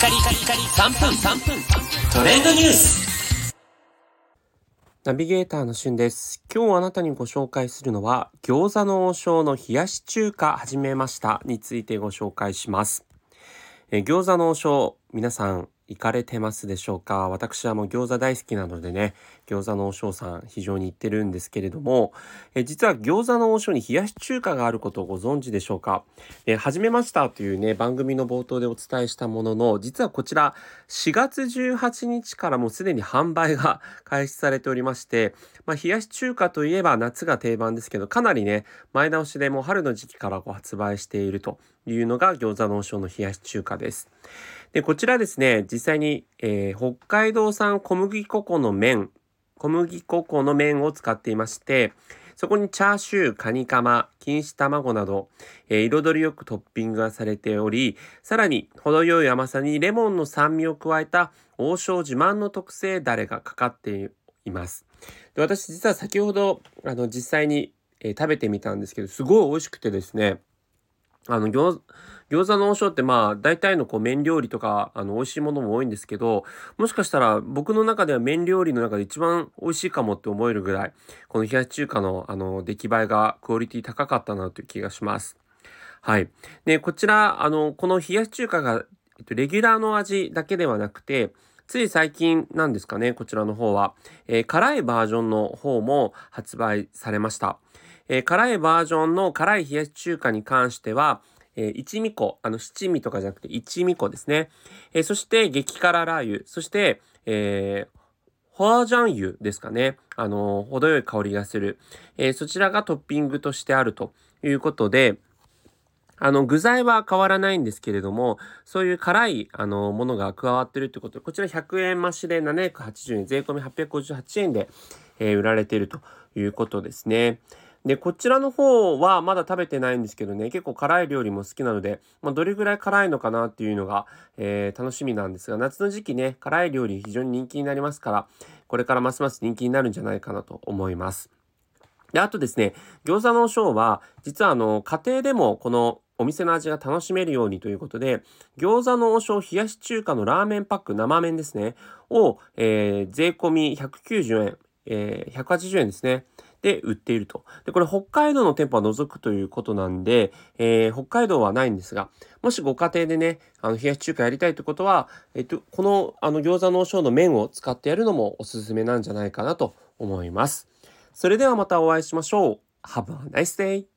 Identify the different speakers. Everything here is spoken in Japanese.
Speaker 1: カリカリカリ3分3分トレンドニュース
Speaker 2: ナビゲーターのしゅんです。今日あなたにご紹介するのは、餃子の王将の冷やし中華始めましたについてご紹介します。え餃子の王将、皆さん行かれてますでしょうか？私はもう餃子大好きなのでね、餃子の王将さん非常に行ってるんですけれども、え実は餃子の王将に冷やし中華があることをご存知でしょうか？え始めましたというね、番組の冒頭でお伝えしたものの、実はこちら4月18日からもうすでに販売が開始されておりまして、まあ、冷やし中華といえば夏が定番ですけど、かなりね、前倒しでもう春の時期からこう発売していると。いうのが餃子の王将の冷やし中華です。で、こちらですね、実際に、えー北海道産小麦粉粉の麺、小麦粉粉の麺を使っていまして、そこにチャーシュー、カニカマ、錦糸卵など、えー彩りよくトッピングがされており、さらに程よい甘さにレモンの酸味を加えた王将自慢の特製ダレがかかっています。で私実は先ほどあの実際に、えー食べてみたんですけど、すごい美味しくてですね、あの餃餃子の王将ってまあ大体のこう麺料理とかあの美味しいものも多いんですけどもしかしたら僕の中では麺料理の中で一番美味しいかもって思えるぐらいこの冷やし中華のあの出来栄えがクオリティ高かったなという気がします。はい。で、こちら、あの、この冷やし中華が、えっと、レギュラーの味だけではなくて、つい最近なんですかね、こちらの方は、えー辛いバージョンの方も発売されました。え辛いバージョンの辛い冷やし中華に関しては、え一味粉、あの七味とかじゃなくて一味粉ですね。えそして激辛ラー油、そして、えーホアジャン油ですかね。あの、程よい香りがする。えそちらがトッピングとしてあるということで、あの、具材は変わらないんですけれども、そういう辛い、あの、ものが加わってるってことで、こちら100円増しで780円、税込み858円で、えー売られているということですね。で、こちらの方はまだ食べてないんですけどね、結構辛い料理も好きなので、まあ、どれぐらい辛いのかなっていうのが、えー楽しみなんですが、夏の時期ね、辛い料理非常に人気になりますから、これからますます人気になるんじゃないかなと思います。で、あとですね、餃子の王将は、実はあの、家庭でもこのお店の味が楽しめるようにということで、餃子の王将冷やし中華のラーメンパック生麺ですね、を、えー税込み190円、えー180円ですね。で、売っていると。で、これ北海道の店舗は除くということなんで、えー北海道はないんですが、もしご家庭でね、あの、冷やし中華やりたいってことは、えっと、この、あの、餃子の王将の麺を使ってやるのもおすすめなんじゃないかなと思います。それではまたお会いしましょう。Have a nice day!